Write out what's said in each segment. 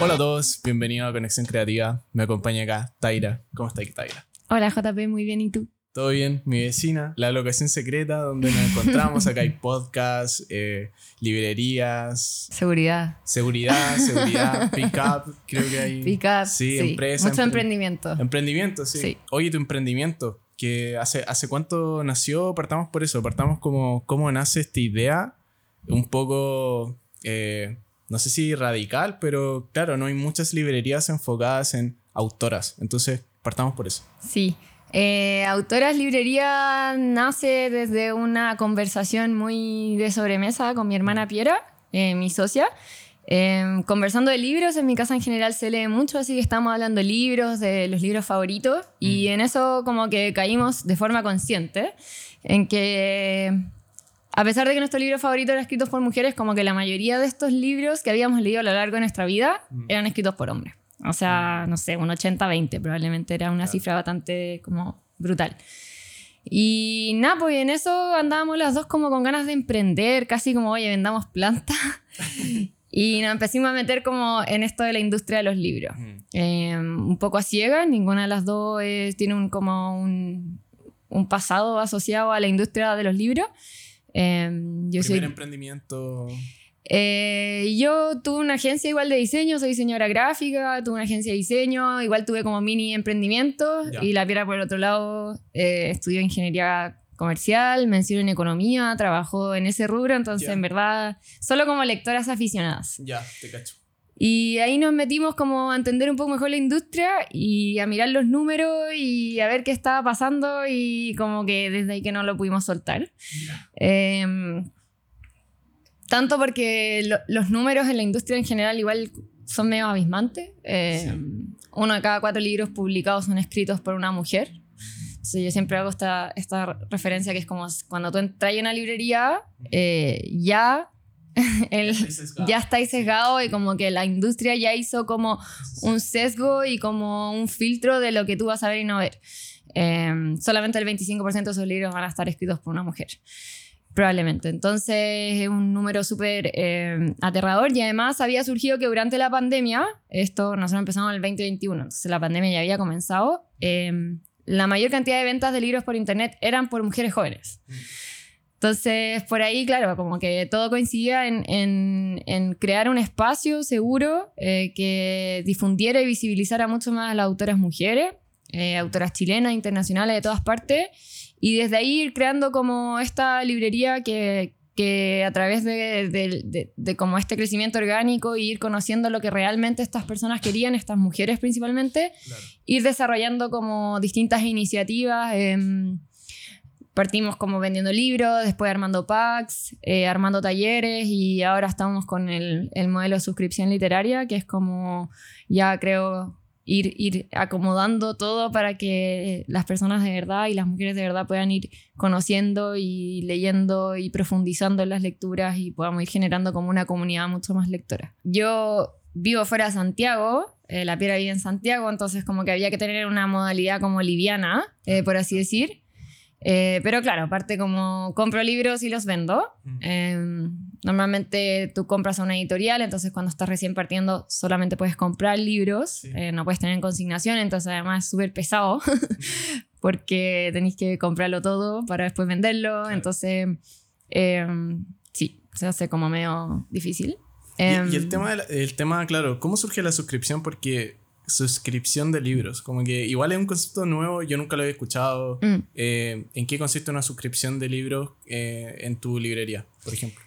Hola a todos, bienvenidos a Conexión Creativa. Me acompaña acá Taira. ¿Cómo estáis, Taira? Hola JP, muy bien, ¿y tú? Todo bien, mi vecina, la locación secreta donde nos encontramos. Acá hay podcasts, eh, librerías, Seguridad. seguridad, seguridad, pick up, creo que hay. Pick up. Sí, Sí, empresa. Mucho empre- emprendimiento. Emprendimiento, sí. Sí. Oye, tu emprendimiento, que hace, ¿hace cuánto nació? Partamos por eso, partamos como cómo nace esta idea, un poco, eh, no sé si radical, pero claro, no hay muchas librerías enfocadas en autoras, entonces partamos por eso. Sí. Eh, Autoras Librería nace desde una conversación muy de sobremesa con mi hermana Piera, eh, mi socia. Eh, conversando de libros, en mi casa en general se lee mucho, así que estamos hablando de libros, de los libros favoritos, y en eso como que caímos de forma consciente, en que a pesar de que nuestro libro favorito era escritos por mujeres, como que la mayoría de estos libros que habíamos leído a lo largo de nuestra vida eran escritos por hombres. O sea, no sé, un 80-20 probablemente era una cifra bastante como brutal. Y nada, pues en eso andábamos las dos como con ganas de emprender, casi como, oye, vendamos plantas. y nos empezamos a meter como en esto de la industria de los libros. Eh, un poco a ciegas, ninguna de las dos es- tiene un, como un, un pasado asociado a la industria de los libros. Eh, yo soy, Primer emprendimiento. eh, yo tuve una agencia igual de diseño, soy diseñadora gráfica, tuve una agencia de diseño, igual tuve como mini emprendimientos Ya. y la Piera por el otro lado eh, estudió ingeniería comercial, mención en economía, trabajó en ese rubro, entonces Ya. en verdad solo como lectoras aficionadas. Ya, te cacho. Y ahí nos metimos como a entender un poco mejor la industria y a mirar los números y a ver qué estaba pasando y como que desde ahí que no lo pudimos soltar. Em, tanto porque lo- los números en la industria en general igual son medio abismantes. Em, Uno de cada cuatro libros publicados son escritos por una mujer. Entonces yo siempre hago esta, esta referencia que es como cuando tú entras en una librería, eh, ya, el, ya estáis sesgado y como que la industria ya hizo como un sesgo y como un filtro de lo que tú vas a ver y no ver. Em, solamente el 25% de esos libros van a estar escritos por una mujer. Probablemente. Entonces es un número súper eh, aterrador y además había surgido que durante la pandemia, esto nosotros empezamos en el 2021, entonces la pandemia ya había comenzado, eh, la mayor cantidad de ventas de libros por internet eran por mujeres jóvenes. Entonces, por ahí, claro, como que todo coincidía en, en- en crear un espacio seguro eh, que difundiera y visibilizara mucho más a las autoras mujeres, eh, autoras chilenas, internacionales, de todas partes, y desde ahí ir creando como esta librería que, que a través de, de- de- de como este crecimiento orgánico ir conociendo lo que realmente estas personas querían, estas mujeres principalmente, Claro. ir desarrollando como distintas iniciativas. em, partimos como vendiendo libros, después armando packs, eh, armando talleres y ahora estamos con el, el modelo de suscripción literaria, que es como ya creo ir, ir acomodando todo para que las personas de verdad y las mujeres de verdad puedan ir conociendo y leyendo y profundizando en las lecturas y podamos ir generando como una comunidad mucho más lectora. Yo vivo fuera de Santiago, eh, la piedra vive en Santiago, entonces como que había que tener una modalidad como liviana, eh, por así decir. Eh, pero claro, aparte como compro libros y los vendo. Eh, normalmente tú compras a una editorial, entonces cuando estás recién partiendo solamente puedes comprar libros, Sí. eh, no puedes tener en consignación, entonces además es súper pesado porque tenéis que comprarlo todo para después venderlo, entonces eh, sí, se hace como medio difícil. Y, Em, y el, tema de la- el tema, claro, ¿cómo surge la suscripción? Porque suscripción de libros, como que igual es un concepto nuevo, yo nunca lo había escuchado. mm. Eh, ¿En qué consiste una suscripción de libros eh, en tu librería, por ejemplo?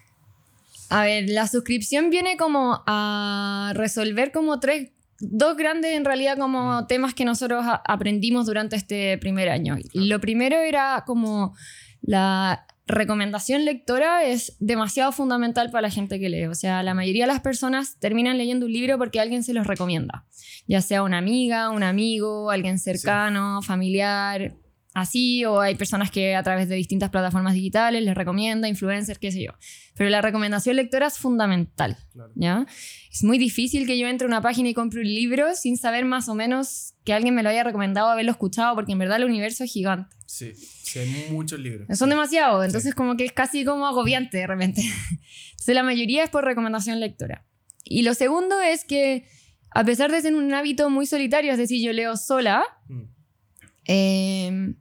A ver, la suscripción viene como a resolver como tres, dos grandes en realidad como temas que nosotros aprendimos durante este primer año. Lo primero era como la recomendación lectora es demasiado fundamental para la gente que lee. O sea, la mayoría de las personas terminan leyendo un libro porque alguien se los recomienda. Ya sea una amiga, un amigo, alguien cercano, familiar, así, o hay personas que a través de distintas plataformas digitales les recomienda, influencers, qué sé yo. Pero la recomendación lectora es fundamental, Claro. ¿ya? Es muy difícil que yo entre a una página y compre un libro sin saber más o menos que alguien me lo haya recomendado, haberlo escuchado, porque en verdad el universo es gigante. Sí, sí, hay muchos libros. Son demasiados, entonces como que es casi como agobiante de repente. Entonces la mayoría es por recomendación lectora. Y lo segundo es que a pesar de ser un hábito muy solitario, es decir, yo leo sola, Mm. eh,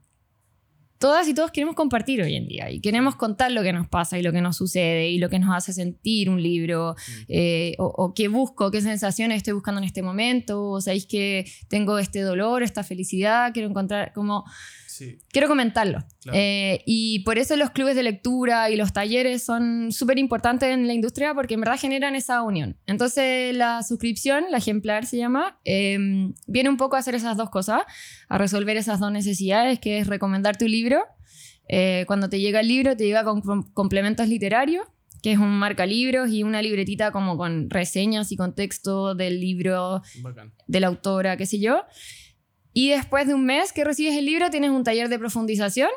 todas y todos queremos compartir hoy en día y queremos contar lo que nos pasa y lo que nos sucede y lo que nos hace sentir un libro eh, o, o qué busco, qué sensaciones estoy buscando en este momento, o sabéis que tengo este dolor, esta felicidad, quiero encontrar como Sí, quiero comentarlo. Claro. Eh, y por eso los clubes de lectura y los talleres son súper importantes en la industria porque en verdad generan esa unión. Entonces la suscripción, la ejemplar se llama, eh, viene un poco a hacer esas dos cosas, a resolver esas dos necesidades, que es recomendar tu libro. Eh, cuando te llega el libro, te llega con com- complementos literarios, que es un marca libros y una libretita como con reseñas y contexto del libro bacán. de la autora, qué sé yo. Y después de un mes que recibes el libro, tienes un taller de profundización.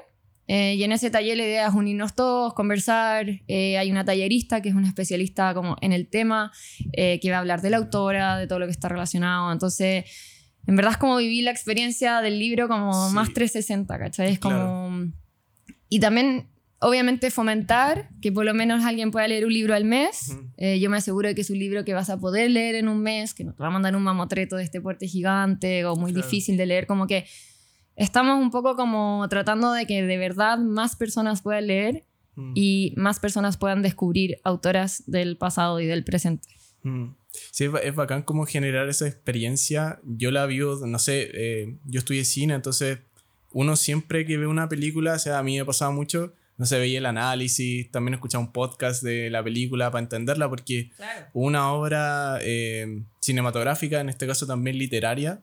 eh, y en ese taller la idea es unirnos todos, conversar. eh, hay una tallerista que es una especialista como en el tema, eh, que va a hablar de la autora, de todo lo que está relacionado. Entonces, en verdad es como vivir la experiencia del libro como Sí. más 360, ¿cachai? Es como... Claro. Y también, obviamente, fomentar que por lo menos alguien pueda leer un libro al mes. Eh, yo me aseguro de que es un libro que vas a poder leer en un mes, que no te va a mandar un mamotreto de este porte gigante o muy Claro. difícil de leer, como que estamos un poco como tratando de que de verdad más personas puedan leer Mm. y más personas puedan descubrir autoras del pasado y del presente. Mm. Sí, es bacán como generar esa experiencia. Yo la vivo, no sé, eh, yo estudié cine, entonces uno siempre que ve una película, o sea, a mí me pasaba mucho, no sé, veía el análisis, también escuchaba un podcast de la película para entenderla, porque una obra eh, cinematográfica, en este caso también literaria,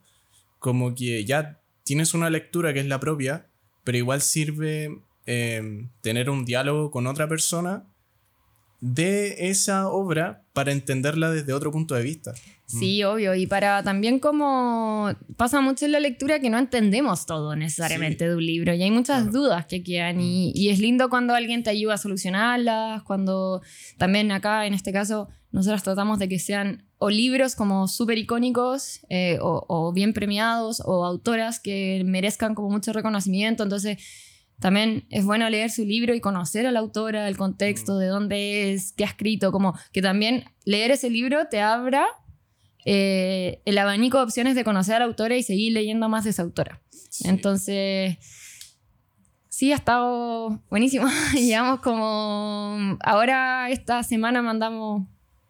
como que ya tienes una lectura que es la propia, pero igual sirve eh, tener un diálogo con otra persona de esa obra para entenderla desde otro punto de vista. Sí, obvio. Y para también como pasa mucho en la lectura que no entendemos todo necesariamente de un libro y hay muchas Claro. dudas que quedan y, y es lindo cuando alguien te ayuda a solucionarlas, cuando también acá en este caso nosotros tratamos de que sean o libros como súper icónicos eh, o, o bien premiados o autoras que merezcan como mucho reconocimiento. Entonces también es bueno leer su libro y conocer a la autora, el contexto, de dónde es, qué ha escrito, como que también leer ese libro te abra eh, el abanico de opciones de conocer a la autora y seguir leyendo más de esa autora. Sí. Entonces, sí, ha estado buenísimo. Llevamos como... Ahora esta semana mandamos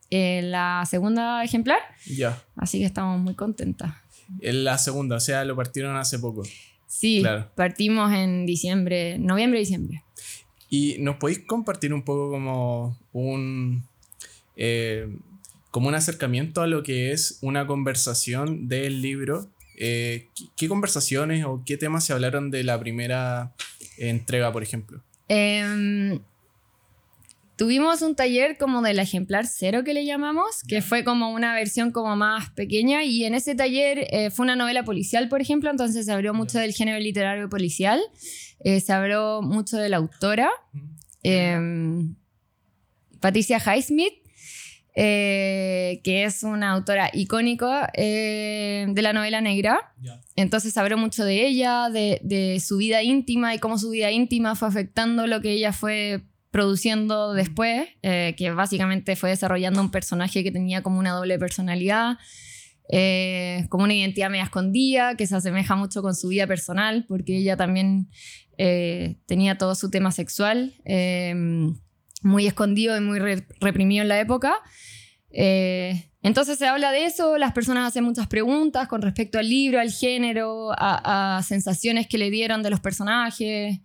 eh, la segunda ejemplar, Ya. así que estamos muy contentas. En la segunda, o sea, lo partieron hace poco. Sí, Claro. partimos en diciembre, noviembre, diciembre. ¿Y nos podéis compartir un poco como un... eh, como un acercamiento a lo que es una conversación del libro? Eh, ¿qué, qué conversaciones o qué temas se hablaron de la primera entrega, por ejemplo? Em, tuvimos un taller como del ejemplar cero que le llamamos, que fue como una versión como más pequeña y en ese taller eh, fue una novela policial, por ejemplo, entonces se habló mucho del género literario policial, eh, se habló mucho de la autora, em, Patricia Highsmith, eh, que es una autora icónica eh, de la novela negra. Ya. Entonces habló mucho de ella, de, de su vida íntima y cómo su vida íntima fue afectando lo que ella fue produciendo después, eh, que básicamente fue desarrollando un personaje que tenía como una doble personalidad, eh, como una identidad media escondida, que se asemeja mucho con su vida personal, porque ella también eh, tenía todo su tema sexual eh, muy escondido y muy re- reprimido en la época. Entonces se habla de eso, las personas hacen muchas preguntas con respecto al libro, al género, a, a sensaciones que le dieron de los personajes.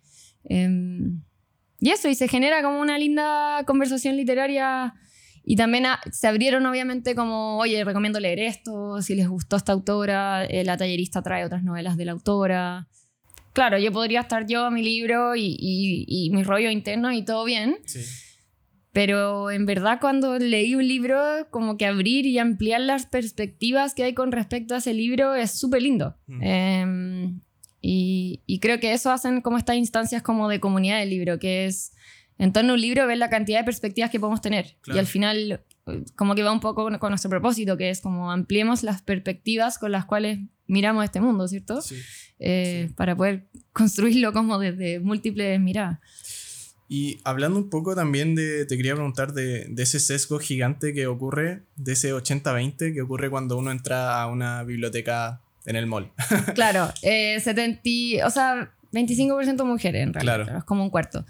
Y eso, y se genera como una linda conversación literaria. Y también ah, se abrieron obviamente como, oye, recomiendo leer esto, si les gustó esta autora, eh, la tallerista trae otras novelas de la autora. Claro, yo podría estar yo, mi libro y, y, y mi rollo interno y todo bien, Sí. pero en verdad cuando leí un libro, como que abrir y ampliar las perspectivas que hay con respecto a ese libro es súper lindo. Mm. Em, y, y creo que eso hacen como estas instancias como de comunidad del libro, que es en torno a un libro ver la cantidad de perspectivas que podemos tener. Claro. Y al final como que va un poco con, nuestro propósito, que es como ampliemos las perspectivas con las cuales miramos este mundo, ¿cierto? Sí. Eh, Para poder construirlo como desde múltiples miradas. Y hablando un poco también de, te quería preguntar de, de ese sesgo gigante que ocurre, de ese 80-20 que ocurre cuando uno entra a una biblioteca en el mall. Claro, eh, 70, o sea, 25% mujeres en realidad, Claro. es como un cuarto.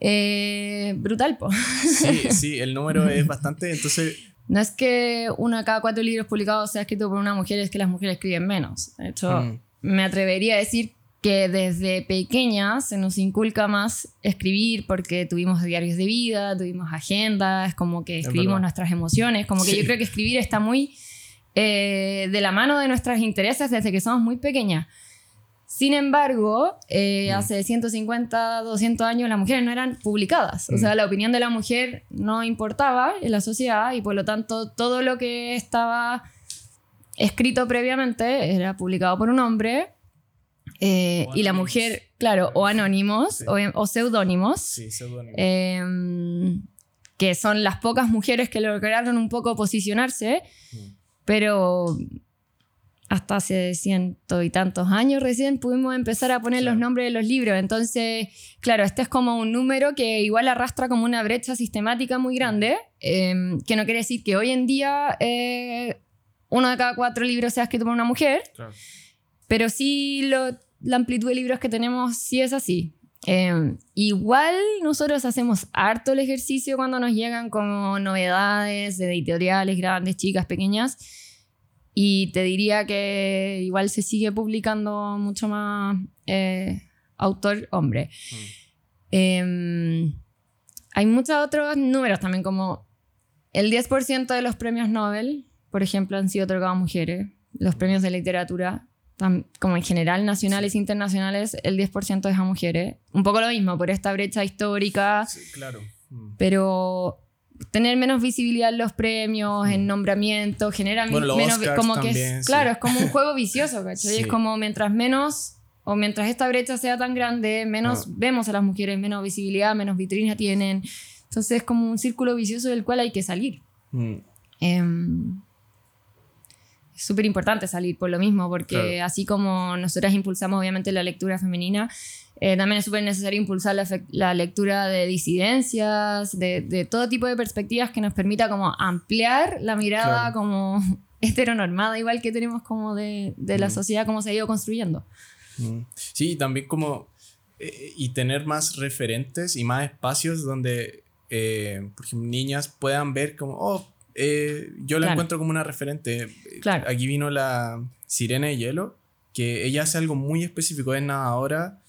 Eh, brutal, po. Sí, sí, el número es bastante, entonces, No es que uno de cada cuatro libros publicados sea escrito por una mujer, es que las mujeres escriben menos. De hecho, Mm. me atrevería a decir que desde pequeñas se nos inculca más escribir porque tuvimos diarios de vida, tuvimos agendas, como que escribimos nuestras emociones, como que Sí. yo creo que escribir está muy eh, de la mano de nuestros intereses desde que somos muy pequeñas. Sin embargo, eh, Mm. hace 150, 200 años las mujeres no eran publicadas. O Mm. sea, la opinión de la mujer no importaba en la sociedad y por lo tanto todo lo que estaba escrito previamente era publicado por un hombre eh, O y la mujer, claro, o anónimos Sí. o, o seudónimos, sí, seudónimo. em, que son las pocas mujeres que lograron un poco posicionarse, Mm. Pero hasta hace ciento y tantos años recién pudimos empezar a poner los nombres de los libros. Entonces, claro, este es como un número que igual arrastra como una brecha sistemática muy grande, em, que no quiere decir que hoy en día eh, uno de cada cuatro libros sea escrito por una mujer, Claro. pero sí lo- la amplitud de libros que tenemos sí es así. Eh, igual nosotros hacemos harto el ejercicio cuando nos llegan como novedades de editoriales grandes, chicas, pequeñas. Y te diría que igual se sigue publicando mucho más eh, autor hombre. Mm. Eh, hay muchos otros números también, como el 10% de los premios Nobel, por ejemplo, han sido otorgados a mujeres. Los premios de literatura, como en general, nacionales e internacionales, el 10% es a mujeres. Un poco lo mismo, por esta brecha histórica, Sí, claro. Mm. pero tener menos visibilidad en los premios, en nombramientos, genera Bueno, menos... Oscars como que es, también, sí. claro, es como un juego vicioso, ¿cachai? Sí. Es como mientras menos... O mientras esta brecha sea tan grande, menos Ah. vemos a las mujeres, menos visibilidad, menos vitrina tienen. Entonces es como un círculo vicioso del cual hay que salir. Mm. Em, es súper importante salir por lo mismo, porque Claro. así como nosotras impulsamos obviamente la lectura femenina, eh, también es súper necesario impulsar la, la lectura de disidencias, de, de todo tipo de perspectivas que nos permita como ampliar la mirada Claro. como heteronormada, igual que tenemos como de, de la Mm. sociedad, como se ha ido construyendo. Mm. Sí, también como eh, y tener más referentes y más espacios donde, eh, por ejemplo, niñas puedan ver como, oh, eh, yo la Claro. encuentro como una referente. Claro. Aquí vino la Sirena de Hielo, que ella hace algo muy específico, es nadadora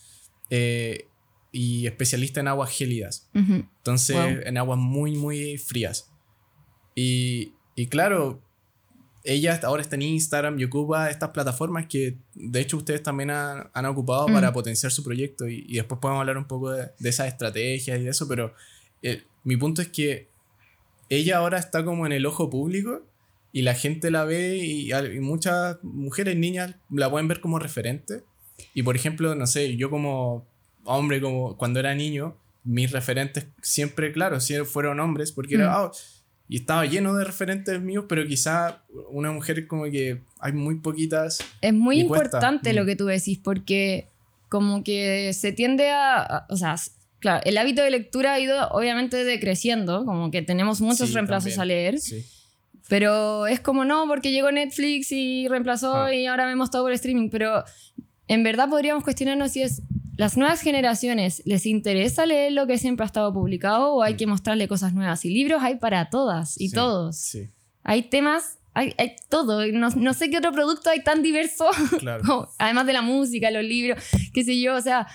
eh, y especialista en aguas gélidas. Entonces, Wow. en aguas muy, muy frías. Y, y claro, ella ahora está en Instagram y ocupa estas plataformas que de hecho ustedes también han, han ocupado Mm. para potenciar su proyecto y, y después podemos hablar un poco de, de esas estrategias y de eso, pero eh, mi punto es que ella ahora está como en el ojo público y la gente la ve y, muchas mujeres, niñas la pueden ver como referente. Y por ejemplo, no sé, yo como hombre, como cuando era niño, mis referentes siempre, claro, fueron hombres, porque era, Mm. ah, y estaba lleno de referentes míos, pero quizá una mujer como que hay muy poquitas. Es muy cuesta. importante Mm. lo que tú decís, porque como que se tiende a, a- o sea, s- claro, el hábito de lectura ha ido obviamente decreciendo, como que tenemos muchos Sí, reemplazos también. a leer, Sí. pero es como no, porque llegó Netflix y reemplazó Ah. y ahora vemos todo por streaming, pero en verdad podríamos cuestionarnos si es las nuevas generaciones les interesa leer lo que siempre ha estado publicado o hay Mm. que mostrarle cosas nuevas y libros hay para todas y Sí, todos. Sí, Hay temas, hay, hay todo, no, no sé qué otro producto hay tan diverso claro. además de la música, los libros, qué sé yo, o sea,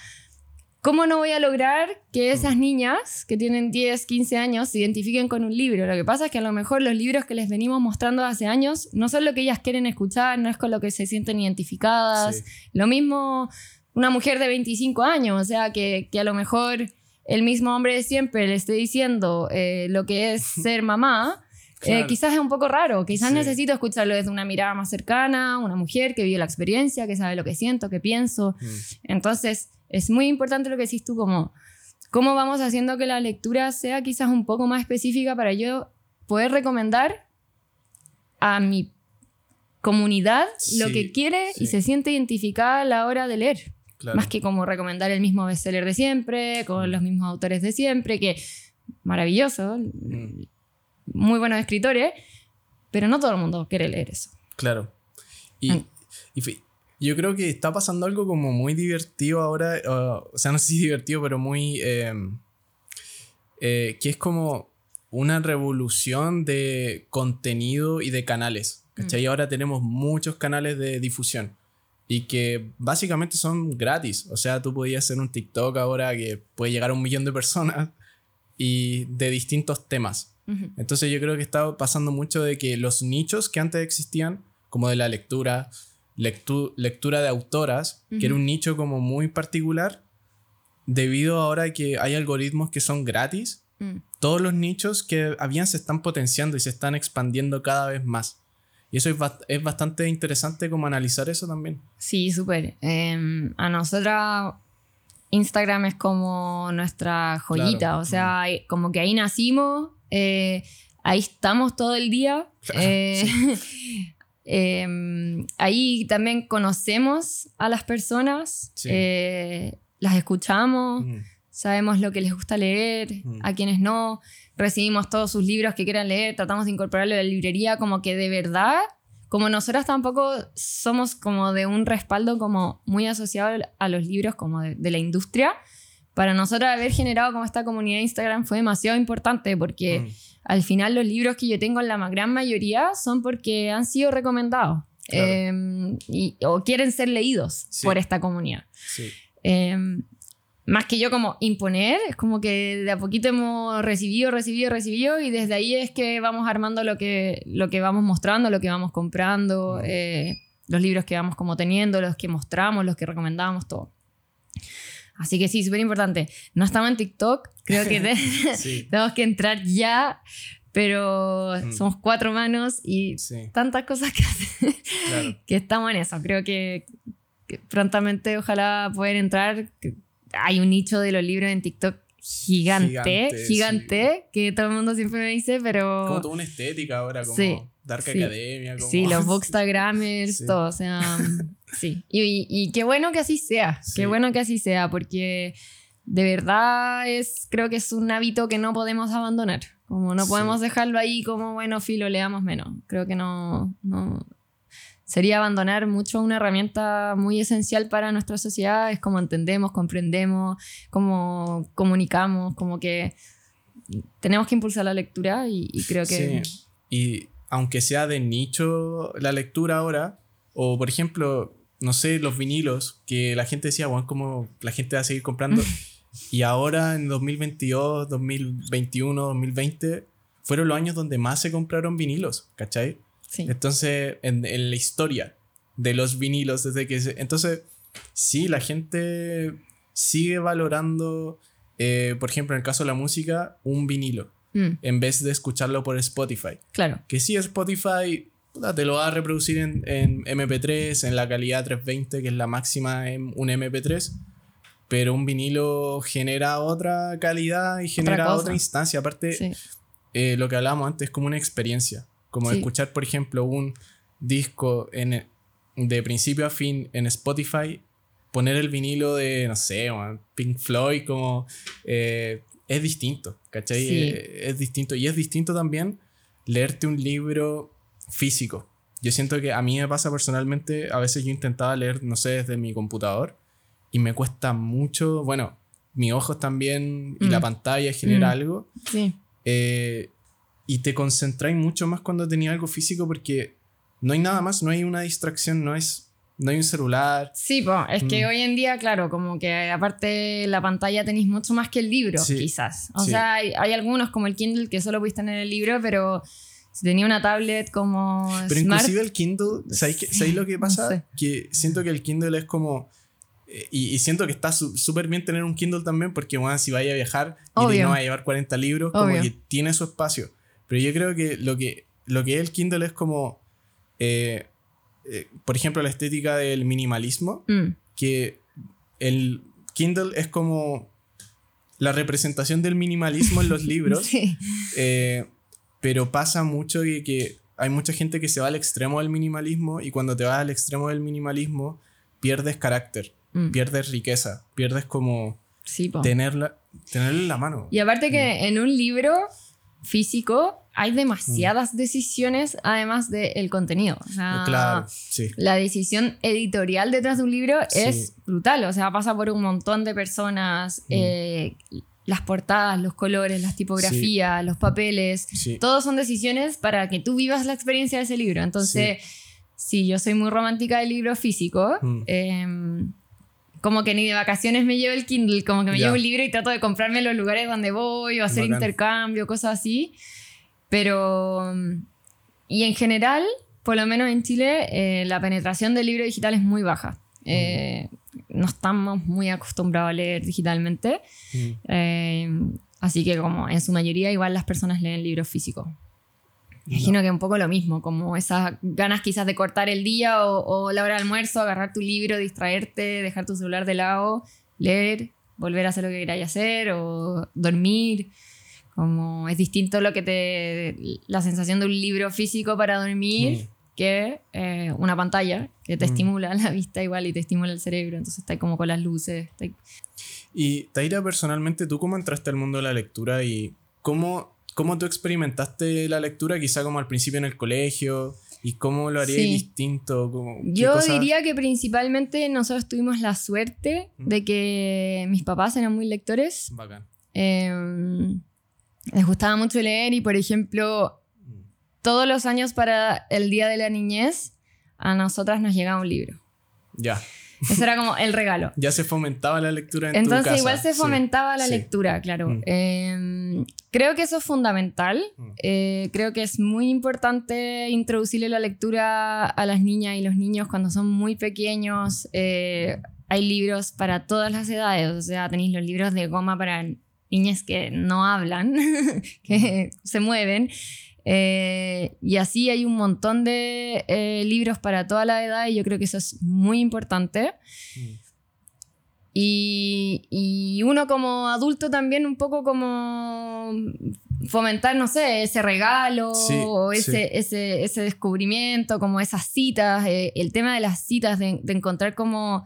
¿cómo no voy a lograr que esas niñas que tienen 10, 15 años se identifiquen con un libro? Lo que pasa es que a lo mejor los libros que les venimos mostrando hace años no son lo que ellas quieren escuchar, no es con lo que se sienten identificadas. Sí. Lo mismo una mujer de 25 años, o sea, que, que a lo mejor el mismo hombre de siempre le esté diciendo eh, lo que es ser mamá. eh, quizás es un poco raro, quizás Sí. necesito escucharlo desde una mirada más cercana, una mujer que vive la experiencia, que sabe lo que siento, que pienso. Mm. Entonces, es muy importante lo que decís tú, como cómo vamos haciendo que la lectura sea quizás un poco más específica para yo poder recomendar a mi comunidad lo que quiere y se siente identificada a la hora de leer. Más que como recomendar el mismo bestseller de siempre, con los mismos autores de siempre, que maravilloso, Mm. muy buenos escritores, pero no todo el mundo quiere leer eso. Claro. Y, Mm. y yo creo que está pasando algo como muy divertido ahora, uh, o sea, no sé si divertido, pero muy... eh, eh, que es como una revolución de contenido y de canales. ¿Cachai? Ahora tenemos muchos canales de difusión y que básicamente son gratis. O sea, tú podías hacer un TikTok ahora que puede llegar a un millón de personas y de distintos temas. Entonces yo creo que está pasando mucho de que los nichos que antes existían, como de la lectura, lectu- lectura de autoras, que era un nicho como muy particular, debido ahora a que hay algoritmos que son gratis, Mm. todos los nichos que habían se están potenciando y se están expandiendo cada vez más. Y eso es, bast- es bastante interesante como analizar eso también. Sí, súper. Eh, a nosotras Instagram es como nuestra joyita, Claro. o sea, como que ahí nacimos, eh, ahí estamos todo el día. Claro, eh, eh, ahí también conocemos a las personas, Sí. eh, las escuchamos, Mm, sabemos lo que les gusta leer, Mm. a quienes no, recibimos todos sus libros que quieran leer, tratamos de incorporarlo a la librería, como que de verdad, como nosotras tampoco somos como de un respaldo como muy asociado a los libros como de, de la industria, para nosotros haber generado como esta comunidad de Instagram fue demasiado importante porque mm, al final los libros que yo tengo en la gran mayoría son porque han sido recomendados Claro. eh, y- o quieren ser leídos Sí. por esta comunidad. sí. Eh, más que yo como imponer, es como que de a poquito hemos recibido, recibido, recibido y desde ahí es que vamos armando lo que, lo que vamos mostrando, lo que vamos comprando, eh, los libros que vamos como teniendo, los que mostramos, los que recomendamos, todo. Así que sí, súper importante. No estamos en TikTok, creo que te- Sí, tenemos que entrar ya, pero Mm. somos cuatro manos y sí, tantas cosas que hacer claro. que estamos en eso. Creo que, que prontamente ojalá poder entrar. Hay un nicho de los libros en TikTok gigante, Gigante, gigante, que todo el mundo siempre me dice, Como pero toda una estética ahora, como Sí, Dark sí. Academia. Como... sí, los bookstagramers, Sí. todo, o sea, sí. Y, y- y qué bueno que así sea, Sí. qué bueno que así sea, porque de verdad es, creo que es un hábito que no podemos abandonar. Como no Sí. podemos dejarlo ahí como, bueno, filo, leamos menos. Creo que no, no, sería abandonar mucho una herramienta muy esencial para nuestra sociedad, es como entendemos, comprendemos, cómo comunicamos, como que tenemos que impulsar la lectura y, y creo que... Sí. Y aunque sea de nicho la lectura ahora, o por ejemplo, no sé, los vinilos, que la gente decía, bueno, como la gente va a seguir comprando. y ahora en 2022, 2021, 2020, fueron los años donde más se compraron vinilos, ¿cachai? Sí. Entonces, en, en la historia de los vinilos, desde que se- Entonces, sí, la gente sigue valorando, eh, por ejemplo, en el caso de la música, un vinilo, Mm, en vez de escucharlo por Spotify. claro. Que sí, Spotify te lo va a reproducir en, en MP3, en la calidad 320, que es la máxima en un MP3. Pero un vinilo genera otra calidad y genera otra, instancia. Aparte, Sí. eh, lo que hablábamos antes, como una experiencia. Como Sí. escuchar, por ejemplo, un disco en, de principio a fin en Spotify, poner el vinilo de, no sé, Pink Floyd, como. eh, es distinto, ¿cachai? Sí. Eh, es distinto. Y es distinto también leerte un libro físico. Yo siento que a mí me pasa personalmente, a veces yo intentaba leer, no sé, desde mi computador y me cuesta mucho, bueno, mis ojos también y la Mm. pantalla genera Mm. algo. Sí. Eh, y te concentráis mucho más cuando tenía algo físico porque no hay nada más, no hay una distracción, no, es, no hay un celular. Sí, po, es que Mm. hoy en día, claro, como que aparte la pantalla tenéis mucho más que el libro, Sí, quizás. O sí. sea, hay, hay algunos como el Kindle que solo podéis tener el libro, pero si tenía una tablet como Pero Smart, inclusive el Kindle, ¿sabéis, lo que no pasa? sé. Que siento que el Kindle es como... eh, Y, y siento que está súper bien tener un Kindle también porque, bueno, si vaya a viajar y Obvio. no va a llevar 40 libros, como Obvio. que tiene su espacio. Pero yo creo que lo que, lo que es el Kindle es como, eh, eh, por ejemplo, la estética del minimalismo, Mm, que el Kindle es como la representación del minimalismo en los libros, sí, eh, pero pasa mucho que, que hay mucha gente que se va al extremo del minimalismo y cuando te vas al extremo del minimalismo pierdes carácter. Mm. pierdes riqueza, pierdes como Sí, tenerla, tenerla en la mano. Y aparte Mm. que en un libro físico hay demasiadas decisiones además del contenido. O sea, Claro, sí. la decisión editorial detrás de un libro Sí. es brutal. O sea, pasa por un montón de personas. Mm. eh, las portadas, los colores, las tipografías, los papeles. Sí. Todos son decisiones para que tú vivas la experiencia de ese libro. Entonces, sí, yo soy muy romántica del libro físico. Mm. em, como que ni de vacaciones me llevo el Kindle, como que me llevo un libro y trato de comprarme en los lugares donde voy o hacer Bacán. intercambio, cosas así. Pero, mm, y en general, por lo menos en Chile, eh, la penetración del libro digital es muy baja. Eh, no estamos muy acostumbrados a leer digitalmente. Mm. Eh, así que como en su mayoría igual las personas leen libros físicos. Imagino que un poco lo mismo, como esas ganas quizás de cortar el día o, o la hora de almuerzo, agarrar tu libro, distraerte, dejar tu celular de lado, leer, volver a hacer lo que queráis hacer o dormir. Como es distinto lo que te. la sensación de un libro físico para dormir. Que eh, una pantalla que te Mm. estimula la vista igual y te estimula el cerebro. Entonces está ahí como con las luces. está ahí- Y Taira, personalmente, ¿tú cómo entraste al mundo de la lectura y cómo, cómo tú experimentaste la lectura, quizá como al principio en el colegio? ¿Y cómo lo harías Sí. distinto? Como, ¿qué Yo diría que principalmente nosotros tuvimos la suerte Mm. de que mis papás eran muy lectores. Bacán. Eh, les gustaba mucho leer y, por ejemplo. Todos los años para el Día de la Niñez, a nosotras nos llegaba un libro. Ya. Eso era como el regalo. Ya se fomentaba la lectura en tu Entonces casa. igual se Sí. fomentaba la sí. lectura, claro. Mm. Eh, creo que eso es fundamental. Mm. Eh, creo que es muy importante introducirle la lectura a las niñas y los niños cuando son muy pequeños. Eh, hay libros para todas las edades, o sea, tenéis los libros de goma para niñas que no hablan, que se mueven. Eh, y así hay un montón de eh, libros para toda la edad y yo creo que eso es muy importante. Mm. Y, y uno como adulto también un poco como fomentar, no sé, ese regalo Sí, o ese, sí. ese, ese descubrimiento, como esas citas, eh, el tema de las citas, de, de encontrar como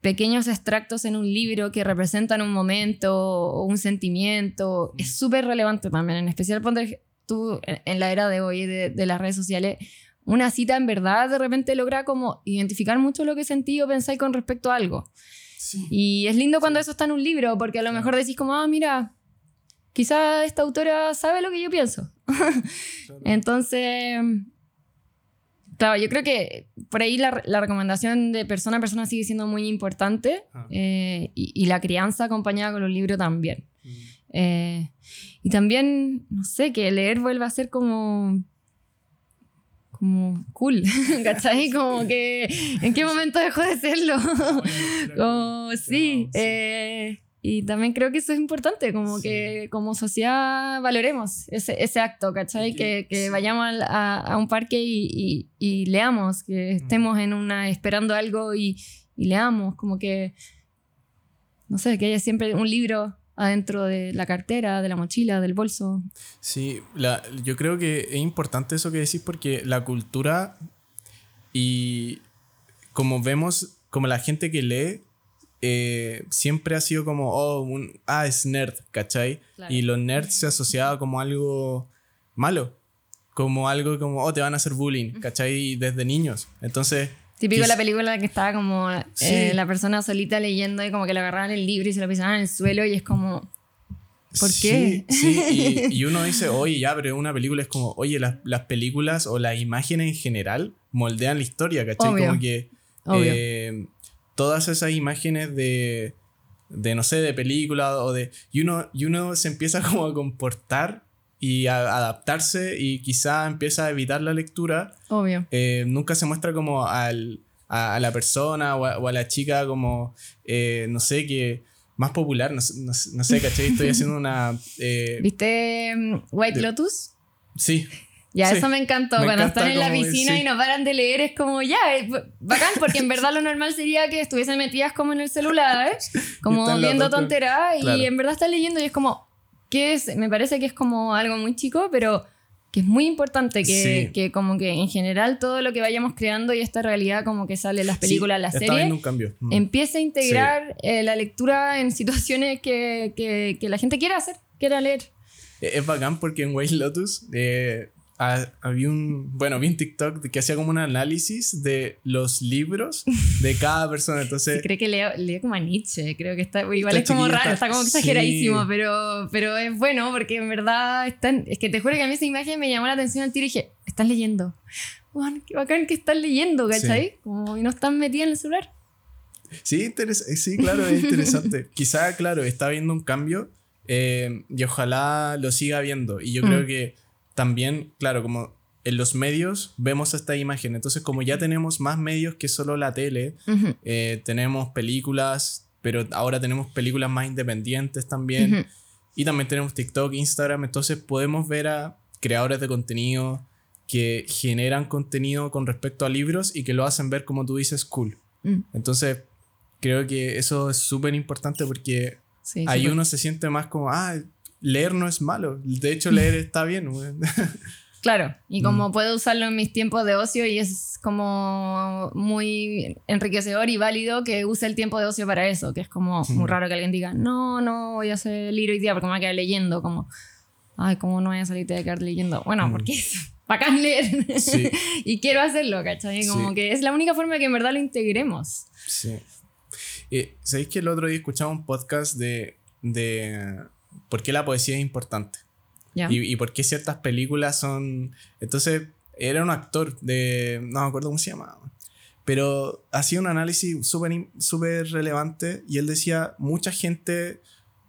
pequeños extractos en un libro que representan un momento o un sentimiento, Mm. es súper relevante también, en especial tú en, la era de hoy de, de las redes sociales. Una cita en verdad de repente logra como identificar mucho lo que sentí o pensáis con respecto a algo. Sí. Y es lindo cuando eso está en un libro, porque a lo mejor decís como, ah, mira, quizá esta autora sabe lo que yo pienso. Entonces, claro, yo creo que por ahí la, la recomendación de persona a persona sigue siendo muy importante Ah. eh, y, y la crianza acompañada con los libros también. Mm. Eh, y también, no sé, que leer vuelva a ser como como cool, ¿cachai? Como que en qué momento dejó de serlo. como, sí, eh, y también creo que eso es importante, como Sí. que como sociedad valoremos ese, ese acto, ¿cachai? Que, que- vayamos a, a un parque y, y- y leamos, que estemos en una esperando algo y, y leamos, como que, no sé, que haya siempre un libro adentro de la cartera, de la mochila, del bolso. Sí, la- yo creo que es importante eso que decís porque la cultura y como vemos, como la gente que lee, eh, siempre ha sido como, oh, un, ah, es nerd, ¿cachai? Claro. Y los nerds se asociaba como algo malo, como algo como, oh, te van a hacer bullying, ¿cachai? Desde niños. Entonces... Típico la película que estaba como eh, la persona solita leyendo y como que le agarraban el libro y se lo pisaban en el suelo y es como, ¿por qué? Sí, y, y uno dice, oye, ya, pero una película es como, oye, las, las películas o las imágenes en general moldean la historia, ¿cachai? Obvio. Como que eh, todas esas imágenes de, de, no sé, de película o de... Y uno, y uno se empieza como a comportar y a adaptarse y quizá empieza a evitar la lectura. Obvio. Eh, nunca se muestra como al, a, a la persona o a, o a la chica como, eh, no sé, que más popular, no, sé- no no sé, ¿cachai? Estoy haciendo una... eh, ¿Viste mm, White de- Lotus? sí, Ya, Sí. eso me encantó. Me Cuando están en la como- piscina sí. y no paran de leer, es como ya, eh, b- bacán, porque en verdad lo normal sería que estuviesen metidas como en el celular, como están las viendo tonteras, Claro. y en verdad están leyendo y es como, ¿qué es? Me parece que es como algo muy chico, pero que es muy importante que, que, como que en general todo lo que vayamos creando y esta realidad como que sale en las películas, las series. Mm. empiece a integrar eh, la lectura en situaciones que, que, que, la gente quiera hacer, quiera leer. E-, es bacán porque en White Lotus eh, había un, bueno, vi un TikTok que hacía como un análisis de los libros de cada persona. Entonces, sí, creo que leo, leo, como a Nietzsche, creo que está, igual es como raro, está, como exageradísimo, pero, pero es bueno porque en verdad están, es que te juro que a mí esa imagen me llamó la atención al tiro y dije, estás leyendo. Juan, qué bacán que estás leyendo, ¿cachai? Como y no están metidos en el celular. Sí, sí, claro, es interesante. Quizá, claro, está viendo un cambio eh, y ojalá lo siga viendo. Y yo creo mm. que también, claro, como en los medios vemos esta imagen. Entonces, como ya tenemos más medios que solo la tele, eh, tenemos películas, pero ahora tenemos películas más independientes también. Y también tenemos TikTok, Instagram. Entonces, podemos ver a creadores de contenido que generan contenido con respecto a libros y que lo hacen ver, como tú dices, cool. Mm. Entonces, creo que eso es súper importante porque ahí uno se siente más como, ah, leer no es malo. De hecho, leer está bien. Claro, y como mm. puedo usarlo en mis tiempos de ocio y es como muy enriquecedor y válido que use el tiempo de ocio para eso, que es como muy raro que alguien diga, no, no voy a hacer libro hoy día porque me voy a quedar leyendo, como, ay, ¿cómo no voy a salir de quedar leyendo? Bueno, mm. porque es bacán leer y quiero hacerlo, ¿cachai? Como que es la única forma que en verdad lo integremos. Sí. Eh, ¿Sabéis que el otro día escuchaba un podcast de, de por qué la poesía es importante. Y, por qué ciertas películas son... Entonces, era un actor de... No me acuerdo cómo se llamaba. Pero hacía un análisis súper relevante y él decía, mucha gente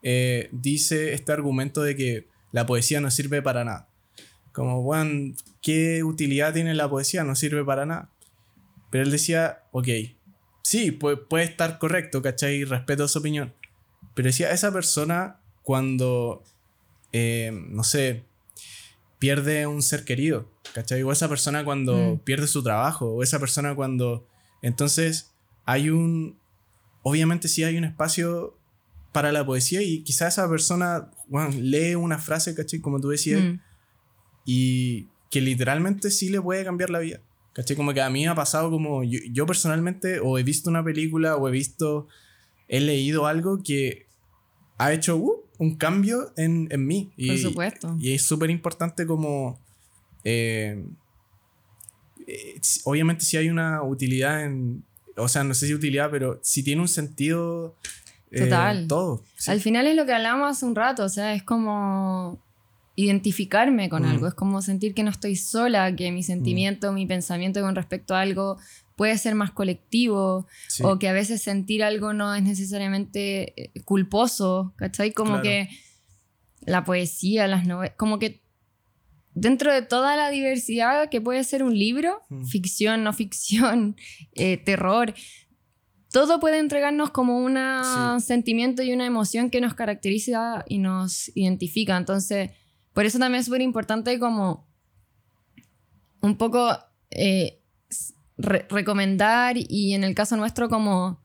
eh, dice este argumento de que la poesía no sirve para nada. Como, bueno, ¿qué utilidad tiene la poesía? No sirve para nada. Pero él decía, ok, sí, puede, puede estar correcto, ¿cachai? Respeto su opinión. Pero decía, esa persona cuando, eh, no sé, pierde un ser querido, ¿cachai? O esa persona cuando mm. pierde su trabajo, o esa persona cuando... Entonces, hay un... Obviamente sí hay un espacio para la poesía y quizá esa persona lee una frase, ¿cachai? Como tú decías, mm. y que literalmente sí le puede cambiar la vida. ¿Cachai? Como que a mí me ha pasado como yo, yo, personalmente o he visto una película o he visto, he leído algo que ha hecho, uh, un cambio en, en mí. Y, Por supuesto. Y es súper importante como... Eh, eh, obviamente si hay una utilidad en... O sea, no sé si utilidad, pero si tiene un sentido... Eh, Total. Todo. Al final es lo que hablamos hace un rato, o sea, es como identificarme con mm. algo, es como sentir que no estoy sola, que mi sentimiento, mi pensamiento con respecto a algo puede ser más colectivo o que a veces sentir algo no es necesariamente eh, culposo, ¿cachai? Como que la poesía, las novelas, como que dentro de toda la diversidad que puede ser un libro, mm. ficción, no ficción, eh, terror, todo puede entregarnos como un sentimiento y una emoción que nos caracteriza y nos identifica. Entonces, por eso también es súper importante como un poco... Eh, recomendar y en el caso nuestro como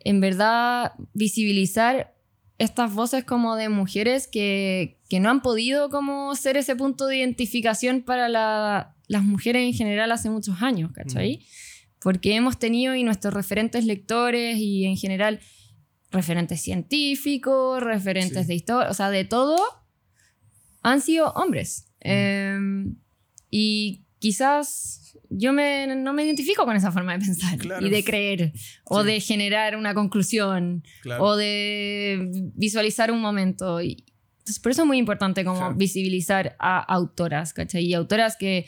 en verdad visibilizar estas voces como de mujeres que, que no han podido como ser ese punto de identificación para las mujeres en general hace muchos años, ¿cachai? Porque hemos tenido y nuestros referentes lectores y en general referentes científicos, referentes de historia, o sea, de todo, han sido hombres. Em, y quizás yo me, no me identifico con esa forma de pensar y de creer o de generar una conclusión o de visualizar un momento. Y, entonces, por eso es muy importante como visibilizar a autoras, ¿cachai? Y autoras que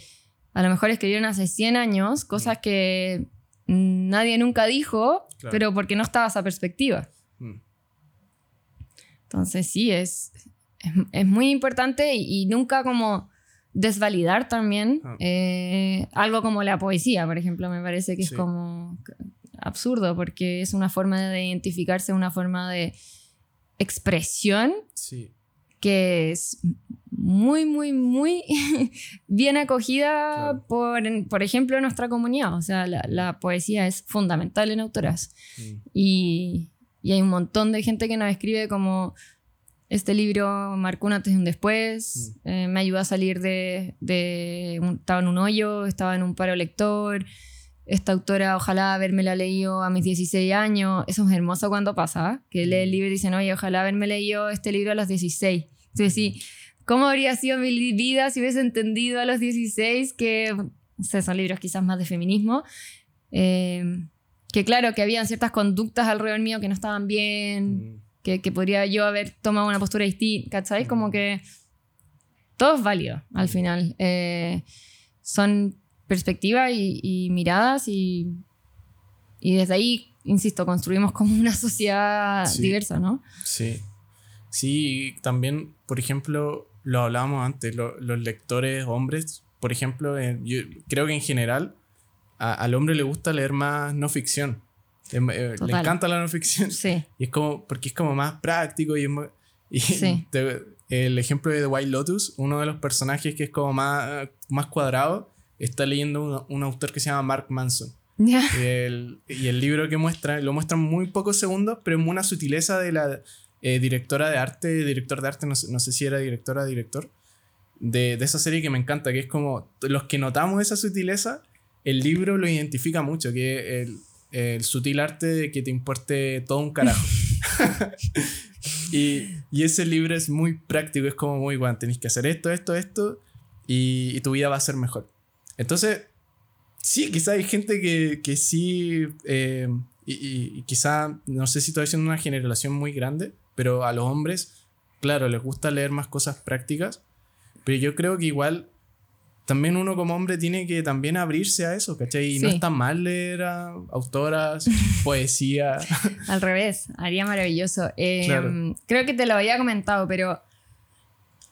a lo mejor escribieron hace 100 años cosas mm. que nadie nunca dijo, pero porque no estaba esa perspectiva. Mm. Entonces, sí, es, es, muy importante y nunca como desvalidar también ah. eh, algo como la poesía, por ejemplo, me parece que es como absurdo porque es una forma de identificarse, una forma de expresión que es muy, muy, muy bien acogida por, por ejemplo, en nuestra comunidad. O sea, la, poesía es fundamental en autoras. Y, y hay un montón de gente que nos escribe como Este libro marcó un antes y un después. Mm. eh, me ayudó a salir de... de un- estaba en un hoyo, estaba en un paro lector. Esta autora, ojalá haberme la leído a mis 16 años. Eso es hermoso cuando pasa, ¿eh? que lee el libro y dicen, oye, ojalá haberme leído este libro a los 16. Entonces, sí, ¿cómo habría sido mi vida si hubiese entendido a los 16 que, no sé, son libros quizás más de feminismo? Eh, que claro, que habían ciertas conductas alrededor mío que no estaban bien, Mm, que, que podría yo haber tomado una postura distinta, ¿cachai? Como que todo es válido al final. Eh, son perspectivas y, y miradas y, y desde ahí, insisto, construimos como una sociedad Sí. diversa, ¿no? Sí. Sí, y también, por ejemplo, lo hablábamos antes, lo- los lectores hombres, por ejemplo, eh, yo creo que en general a- al hombre le gusta leer más no ficción. Em, eh, le encanta la no ficción. Sí, Y es como, porque es como más práctico y, es mu- y Sí. el ejemplo de The White Lotus, uno de los personajes que es como más, más cuadrado, está leyendo un, un autor que se llama Mark Manson. ya, Y el, y el libro que muestra, lo muestra en muy pocos segundos, pero una sutileza de la eh, directora de arte, director de arte, no sé, no sé si era directora o director, de, de esa serie que me encanta, que es como los que notamos esa sutileza, el libro lo identifica mucho, que es el, el sutil arte de que te importe todo un carajo. y, y ese libro es muy práctico, es como muy bueno, tenéis que hacer esto, esto, esto, y, y tu vida va a ser mejor. Entonces, sí, quizá hay gente que, que sí, eh, y, y- quizá, no sé si estoy siendo una generación muy grande, pero a los hombres, claro, les gusta leer más cosas prácticas, pero yo creo que igual también uno como hombre tiene que también abrirse a eso, ¿cachai? Y no Sí. está mal leer a autoras, poesía. al revés, haría maravilloso. Eh, Claro. Creo que te lo había comentado, pero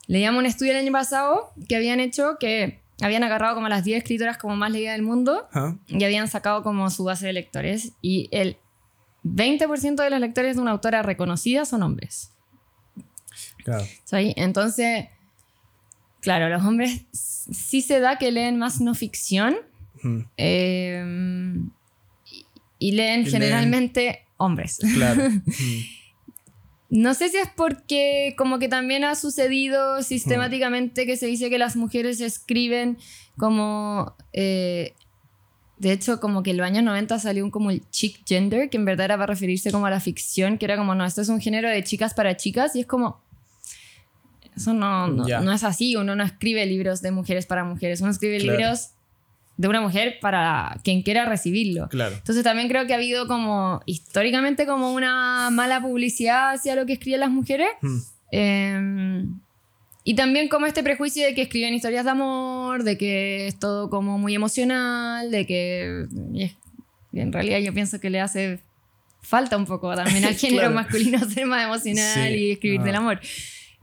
leíamos un estudio el año pasado que habían hecho que habían agarrado como las 10 escritoras como más leídas del mundo Ajá. y habían sacado como su base de lectores y el 20% de los lectores de una autora reconocida son hombres. Claro. ¿sabes? Entonces, claro, los hombres sí se da que leen más no ficción Ujú. eh, y, y leen Y leen- generalmente hombres. Claro. Ujú. No sé si es porque como que también ha sucedido sistemáticamente que se dice que las mujeres escriben como... eh, de hecho, como que en los años 90 salió un como el chick gender, que en verdad era para referirse como a la ficción, que era como, no, esto es un género de chicas para chicas, y es como... Eso no, no, Ya. no es así, uno no escribe libros de mujeres para mujeres, uno escribe Claro. libros de una mujer para quien quiera recibirlo. Claro. Entonces también creo que ha habido como históricamente como una mala publicidad hacia lo que escriben las mujeres. Eh, y también como este prejuicio de que escriben historias de amor, de que es todo como muy emocional, de que y en realidad yo pienso que le hace falta un poco también al género Claro. masculino ser más emocional Sí. y escribir Ah. del amor.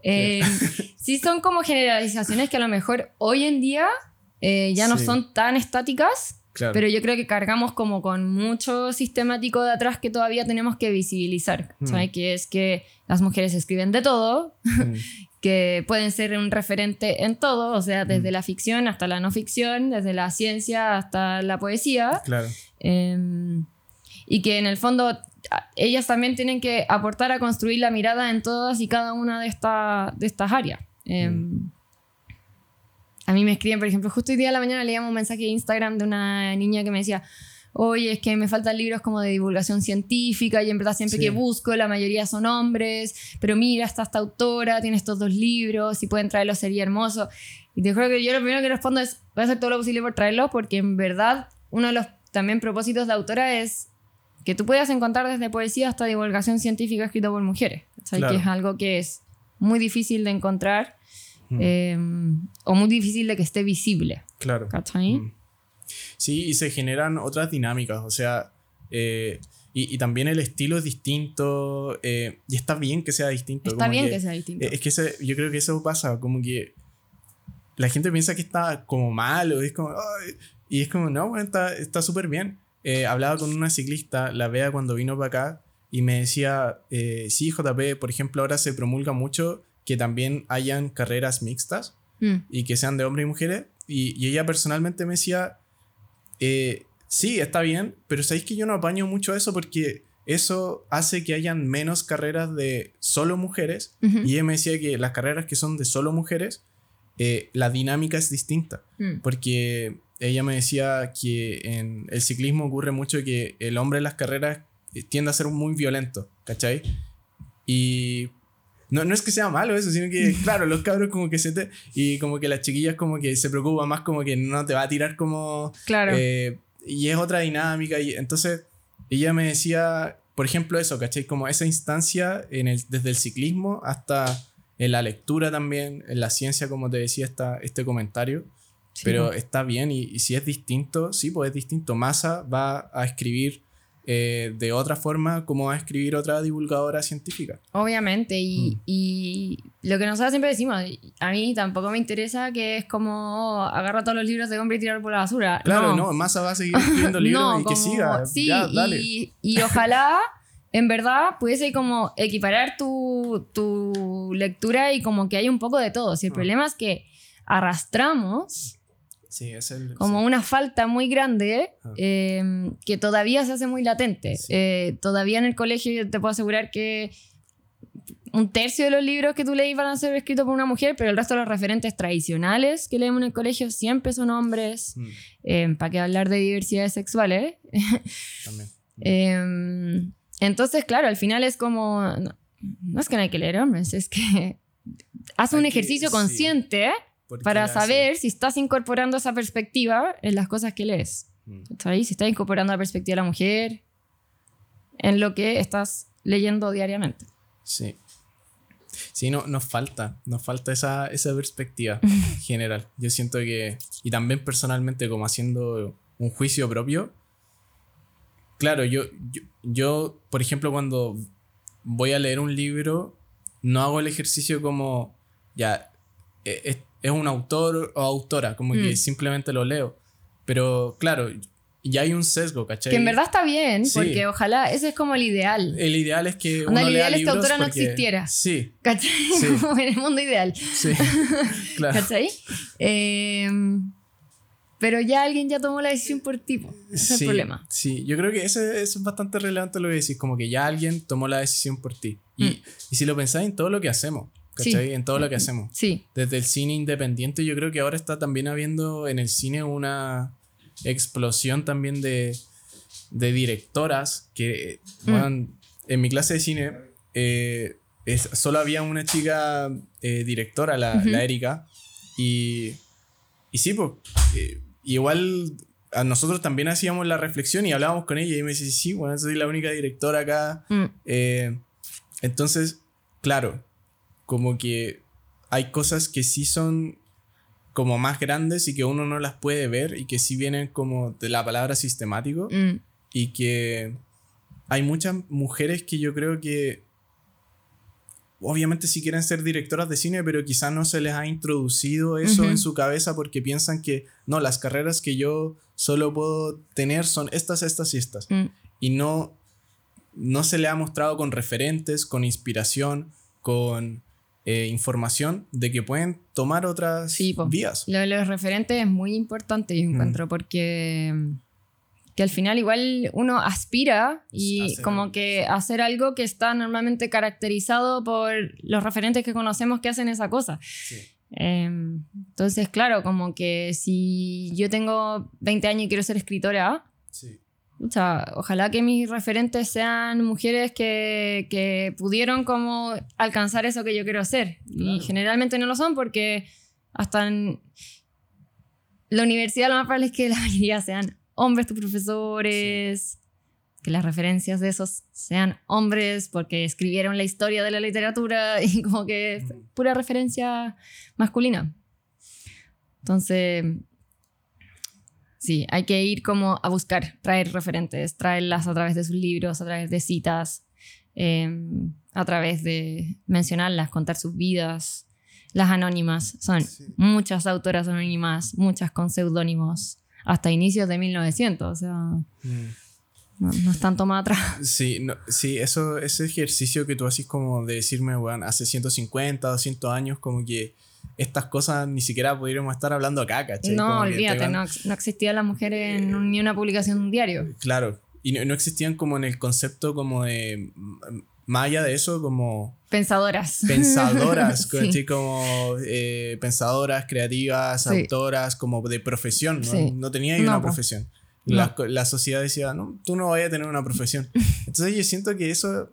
Eh, sí son como generalizaciones que a lo mejor hoy en día eh, ya no Sí. son tan estáticas, Claro. pero yo creo que cargamos como con mucho sistemático de atrás que todavía tenemos que visibilizar, Mm. ¿sabes? Que es que las mujeres escriben de todo, Ujú. que pueden ser un referente en todo, o sea, desde Mm. la ficción hasta la no ficción, desde la ciencia hasta la poesía, Claro. em, y que en el fondo ellas también tienen que aportar a construir la mirada en todas y cada una de, esta- de estas áreas. Em, A mí me escriben, por ejemplo, justo hoy día a la mañana leíamos un mensaje de Instagram de una niña que me decía, oye, es que me faltan libros como de divulgación científica y en verdad siempre Sí. que busco la mayoría son hombres, pero mira, está esta autora, tiene estos dos libros, si pueden traerlos sería hermoso. Y te juro que yo lo primero que respondo es, voy a hacer todo lo posible por traerlos porque en verdad uno de los también propósitos de autora es que tú puedas encontrar desde poesía hasta divulgación científica escrita por mujeres. Claro. que es algo que es muy difícil de encontrar Mm. eh, o muy difícil de que esté visible. Claro. ¿Cachai? Mm. Sí, y se generan otras dinámicas, o sea, eh, y, y también el estilo es distinto, eh, y está bien que sea distinto. Está como bien que, sea distinto. Es que ese- yo creo que eso pasa, como que la gente piensa que está como mal, o es como, "Ay", y es como, no, bueno, está súper bien. Eh, hablaba con una ciclista, la vea cuando vino para acá, y me decía, eh, sí, JP, por ejemplo, ahora se promulga mucho que también hayan carreras mixtas Mm, y que sean de hombres y mujeres. Y, y ella personalmente me decía, eh, sí, está bien, pero sabéis que yo no apaño mucho eso porque eso hace que hayan menos carreras de solo mujeres. Ujú. Y ella me decía que las carreras que son de solo mujeres, eh, la dinámica es distinta. Mm. Porque ella me decía que en el ciclismo ocurre mucho que el hombre en las carreras eh, tiende a ser muy violento, ¿cachai? Y no, no es que sea malo eso, sino que, claro, los cabros como que se te... Y como que las chiquillas como que se preocupan más como que no te va a tirar como... Claro. eh, y es otra dinámica. Y entonces ella me decía, por ejemplo, eso, ¿cachai? Como esa instancia en el, desde el ciclismo hasta en la lectura también, en la ciencia, como te decía esta, este comentario. Sí, Pero está bien y, y si es distinto, sí, pues es distinto. Massa va a escribir eh, de otra forma como va a escribir otra divulgadora científica. Obviamente, y, Mm. y lo que nosotros siempre decimos, a mí tampoco me interesa que es como oh, agarra todos los libros de hombre y tirar por la basura. Claro, no, Massa va a seguir escribiendo libros No, y que como- siga. Sí, ya, dale. y, y ojalá en verdad pudiese como equiparar tu, tu lectura y como que hay un poco de todo. Si el Ah. problema es que arrastramos Sí, es el. como sí. una falta muy grande Ah. eh, que todavía se hace muy latente. Sí. Eh, todavía en el colegio yo te puedo asegurar que un tercio de los libros que tú leís van a ser escritos por una mujer, pero el resto de los referentes tradicionales que leemos en el colegio siempre son hombres. Mm, ¿Para qué hablar de diversidades sexuales? también. Entonces, claro, al final es como... No, no es que no hay que leer hombres, es que haz un Hay ejercicio consciente para saber si estás incorporando esa perspectiva en las cosas que lees. Mm, ¿Cachai? Si estás incorporando la perspectiva de la mujer en lo que estás leyendo diariamente. Sí. Sí, no, nos falta, nos falta esa, esa perspectiva general. Yo siento que, y también personalmente como haciendo un juicio propio, claro, yo, yo, yo, por ejemplo, cuando voy a leer un libro, no hago el ejercicio como, ya, e- es, es un autor o autora, como que Mm. simplemente lo leo. Pero claro, ya hay un sesgo, ¿cachai? Que en verdad está bien, Sí. porque ojalá ese es como el ideal. El ideal es que. Uno el lea ideal es que autora no existiera. Sí, ¿Cachai? Sí. Como en el mundo ideal. sí. claro. ¿Cachai? Eh, pero ya alguien ya tomó la decisión por ti. po. Ese es Sí, el problema. Sí, yo creo que eso es bastante relevante lo que decís, como que ya alguien tomó la decisión por ti. Y, Mm. y si lo pensáis en todo lo que hacemos, ¿cachai? En todo lo que hacemos. Sí. Desde el cine independiente, yo creo que ahora está también habiendo en el cine una explosión también de, de directoras que, Mm. bueno, en mi clase de cine eh, es- solo había una chica eh, directora, la, la Erika, y, y sí, pues, eh, igual a nosotros también hacíamos la reflexión y hablábamos con ella y me dice, sí, bueno, soy la única directora acá. Mm. Eh, entonces, claro, como que hay cosas que sí son como más grandes y que uno no las puede ver y que sí vienen como de la palabra sistemático Mm. y que hay muchas mujeres que yo creo que obviamente sí quieren ser directoras de cine, pero quizás no se les ha introducido eso en su cabeza porque piensan que no, las carreras que yo solo puedo tener son estas, estas y estas Mm. y no, no se le ha mostrado con referentes, con inspiración, con eh, información de que pueden tomar otras Sí, vías. Lo de los referentes es muy importante, yo Mm. encuentro, porque mm, que al final igual uno aspira y Hacer como que hacer algo que está normalmente caracterizado por los referentes que conocemos que hacen esa cosa. Eh, entonces, claro, como que si yo tengo 20 años y quiero ser escritora, Sí. pucha, ojalá que mis referentes sean mujeres que, que pudieron como alcanzar eso que yo quiero hacer. Y Claro. generalmente no lo son porque hasta en la universidad lo más probable es que la mayoría sean hombres tus profesores, que las referencias de esos sean hombres porque escribieron la historia de la literatura y como que Mm. pura referencia masculina. Entonces, sí, hay que ir como a buscar, traer referentes, traerlas a través de sus libros, a través de citas, eh, a través de mencionarlas, contar sus vidas. Las anónimas son Sí. muchas autoras anónimas, muchas con seudónimos, hasta inicios de 1900, o sea, Mm. no, no están tomadas atrás. Sí, no- sí, eso, ese ejercicio que tú haces como de decirme, bueno, hace 150, 200 años, como que estas cosas ni siquiera pudiéramos estar hablando acá, ¿cachai? No, Como olvídate, van- no, no existía la mujer en un- ni una publicación de un diario. Claro, y no, no existían como en el concepto como de, más allá de eso, como Pensadoras. pensadoras, Sí. ¿cachai? como eh, pensadoras, creativas, Sí. autoras, como de profesión, ¿no? Sí. No tenía No, una po. profesión. No. La, la sociedad decía, no, tú no vayas a tener una profesión. Entonces yo siento que eso,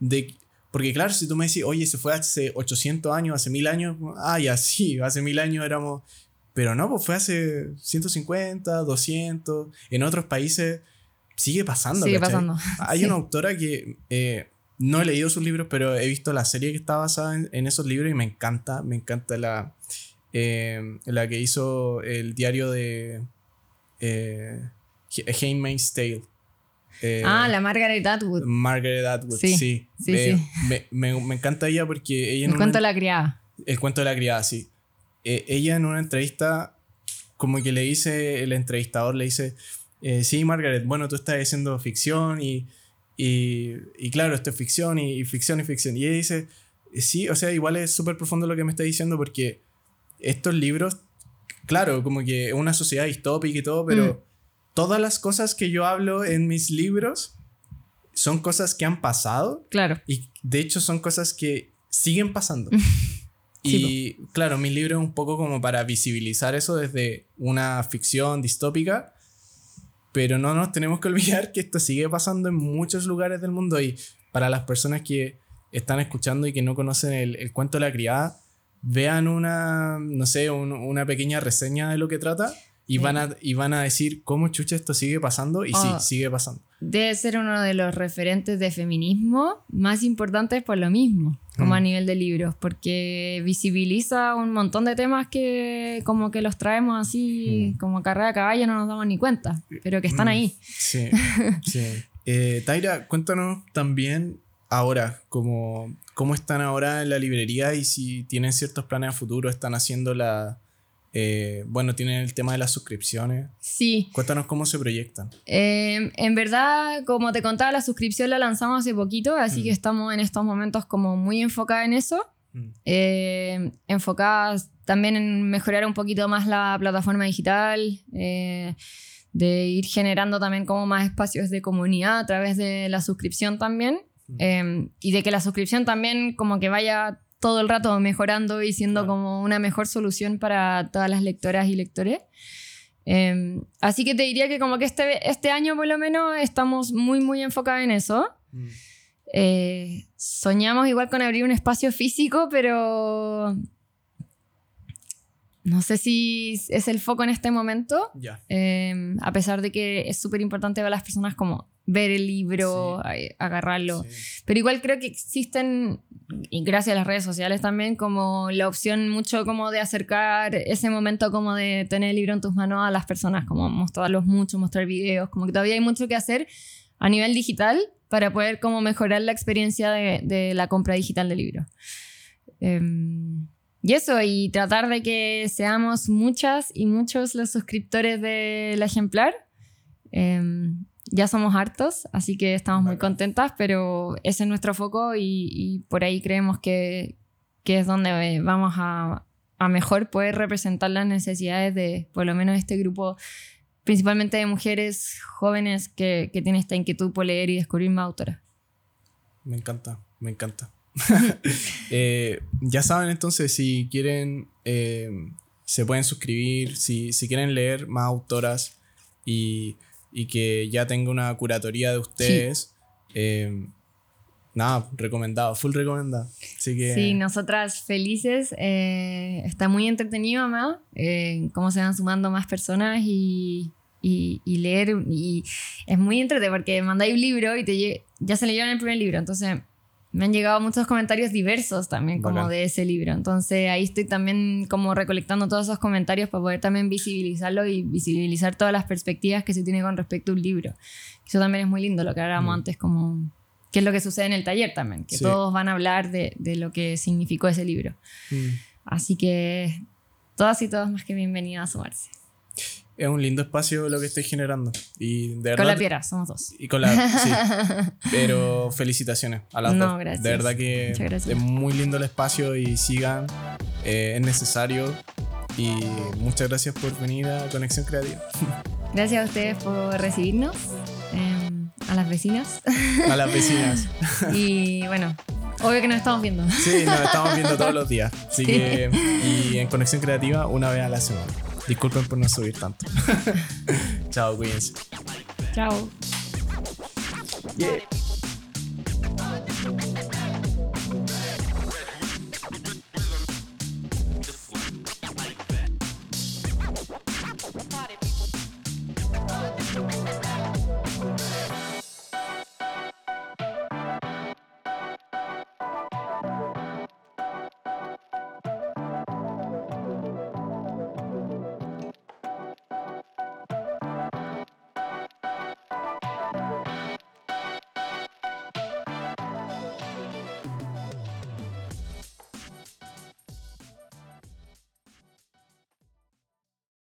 de, porque claro, si tú me decís, oye, se fue hace 800 años, hace 1000 años, ah, ya sí, hace 1000 años éramos, pero no, pues fue hace 150, 200, en otros países sigue pasando. Sigue ¿cachai? pasando. Hay Sí. una autora que eh, no he leído sus libros, pero he visto la serie que está basada en, en esos libros y me encanta, me encanta la, eh, la que hizo el diario de eh, Tale. Eh, Ah, la Margaret Atwood. Margaret Atwood, sí. Sí, sí, me, sí. Me, me- me encanta ella porque ella una- cuento la criada. el cuento de la criada, sí. Eh, ella en una entrevista, como que le dice, el entrevistador le dice, sí, Margaret, bueno, tú estás haciendo ficción y, y, y claro, esto es ficción y, y ficción y ficción. Y ella dice, "Eh, sí, o sea, igual es súper profundo lo que me está diciendo porque estos libros, claro, como que es una sociedad distópica y todo, pero Mm. todas las cosas que yo hablo en mis libros son cosas que han pasado Claro. y de hecho son cosas que siguen pasando. Y claro, mi libro es un poco como para visibilizar eso desde una ficción distópica, pero no nos tenemos que olvidar que esto sigue pasando en muchos lugares del mundo y para las personas que están escuchando y que no conocen el, el cuento de la criada, vean una, no sé, un- una pequeña reseña de lo que trata y, van a, y van a decir cómo chucha esto sigue pasando y Ah. sí, sigue pasando. Debe ser uno de los referentes de feminismo más importantes por lo mismo, como Mm. a nivel de libros, porque visibiliza un montón de temas que como que los traemos así Mm. como carrera de caballo no nos damos ni cuenta, pero que están Mm. ahí. Sí, sí. Eh, Taira, cuéntanos también ahora, cómo, cómo están ahora en la librería y si tienen ciertos planes a futuro, están haciendo la... eh, bueno, tienen el tema de las suscripciones. Sí, Cuéntanos cómo se proyectan. Eh, en verdad, como te contaba, la suscripción la lanzamos hace poquito, así Mm. que estamos en estos momentos como muy enfocadas en eso. Mm. eh, enfocadas también en mejorar un poquito más la plataforma digital, eh, de ir generando también como más espacios de comunidad a través de la suscripción también, Mm. eh, y de que la suscripción también como que vaya todo el rato mejorando y siendo Claro. como una mejor solución para todas las lectoras y lectores. Eh, así que te diría que como que este, este año por lo menos estamos muy muy enfocados en eso. Mm. Eh, soñamos igual con abrir un espacio físico, pero no sé si es el foco en este momento, eh, a pesar de que es súper importante para las personas como ver el libro, agarrarlo. Sí. Pero igual creo que existen, y gracias a las redes sociales también, como la opción mucho como de acercar ese momento como de tener el libro en tus manos a las personas, como mostrarlos mucho, mostrar videos, como que todavía hay mucho que hacer a nivel digital para poder como mejorar la experiencia de, de la compra digital de libros. Em, y eso, y tratar de que seamos muchas y muchos los suscriptores del ejemplar. Em, ya somos hartos, así que estamos muy contentas, pero ese es nuestro foco y, y por ahí creemos que, que es donde eh, vamos a, a mejor poder representar las necesidades de por lo menos este grupo, principalmente de mujeres jóvenes que, que tienen esta inquietud por leer y descubrir más autoras. Me encanta, me encanta. Eh, ya saben entonces, si quieren, eh, se pueden suscribir, si, si quieren leer más autoras y, y que ya tenga una curatoría de ustedes, eh, nada, recomendado, full recomendado. Así que... Sí, nosotras felices. eh, está muy entretenido, además, eh, cómo se van sumando más personas y, y, y leer. Y es muy entretenido porque mandáis un libro y te ya se leyeron el primer libro. Entonces, me han llegado muchos comentarios diversos también, como Bacán. de ese libro. Entonces, ahí estoy también como recolectando todos esos comentarios para poder también visibilizarlo y visibilizar todas las perspectivas que se tiene con respecto a un libro. Eso también es muy lindo, lo que hablábamos Mm. antes, como qué es lo que sucede en el taller también, que Sí. todos van a hablar de, de lo que significó ese libro. Mm. Así que todas y todos más que bienvenidas a sumarse. Es un lindo espacio lo que estoy generando. Y de verdad... Con la piedra, somos dos. Y con la... Sí. Pero felicitaciones a las No, dos. gracias. De verdad que es muy lindo el espacio y sigan. eh, es necesario. Y muchas gracias por venir a Conexión Creativa. Gracias a ustedes por recibirnos. Eh, a las vecinas. A las vecinas. y bueno, obvio que nos estamos viendo. Sí, nos estamos viendo todos los días. Así que, y en Conexión Creativa una vez a la semana. Disculpen por no subir tanto. Chao, cuídense. Chao. Yeah.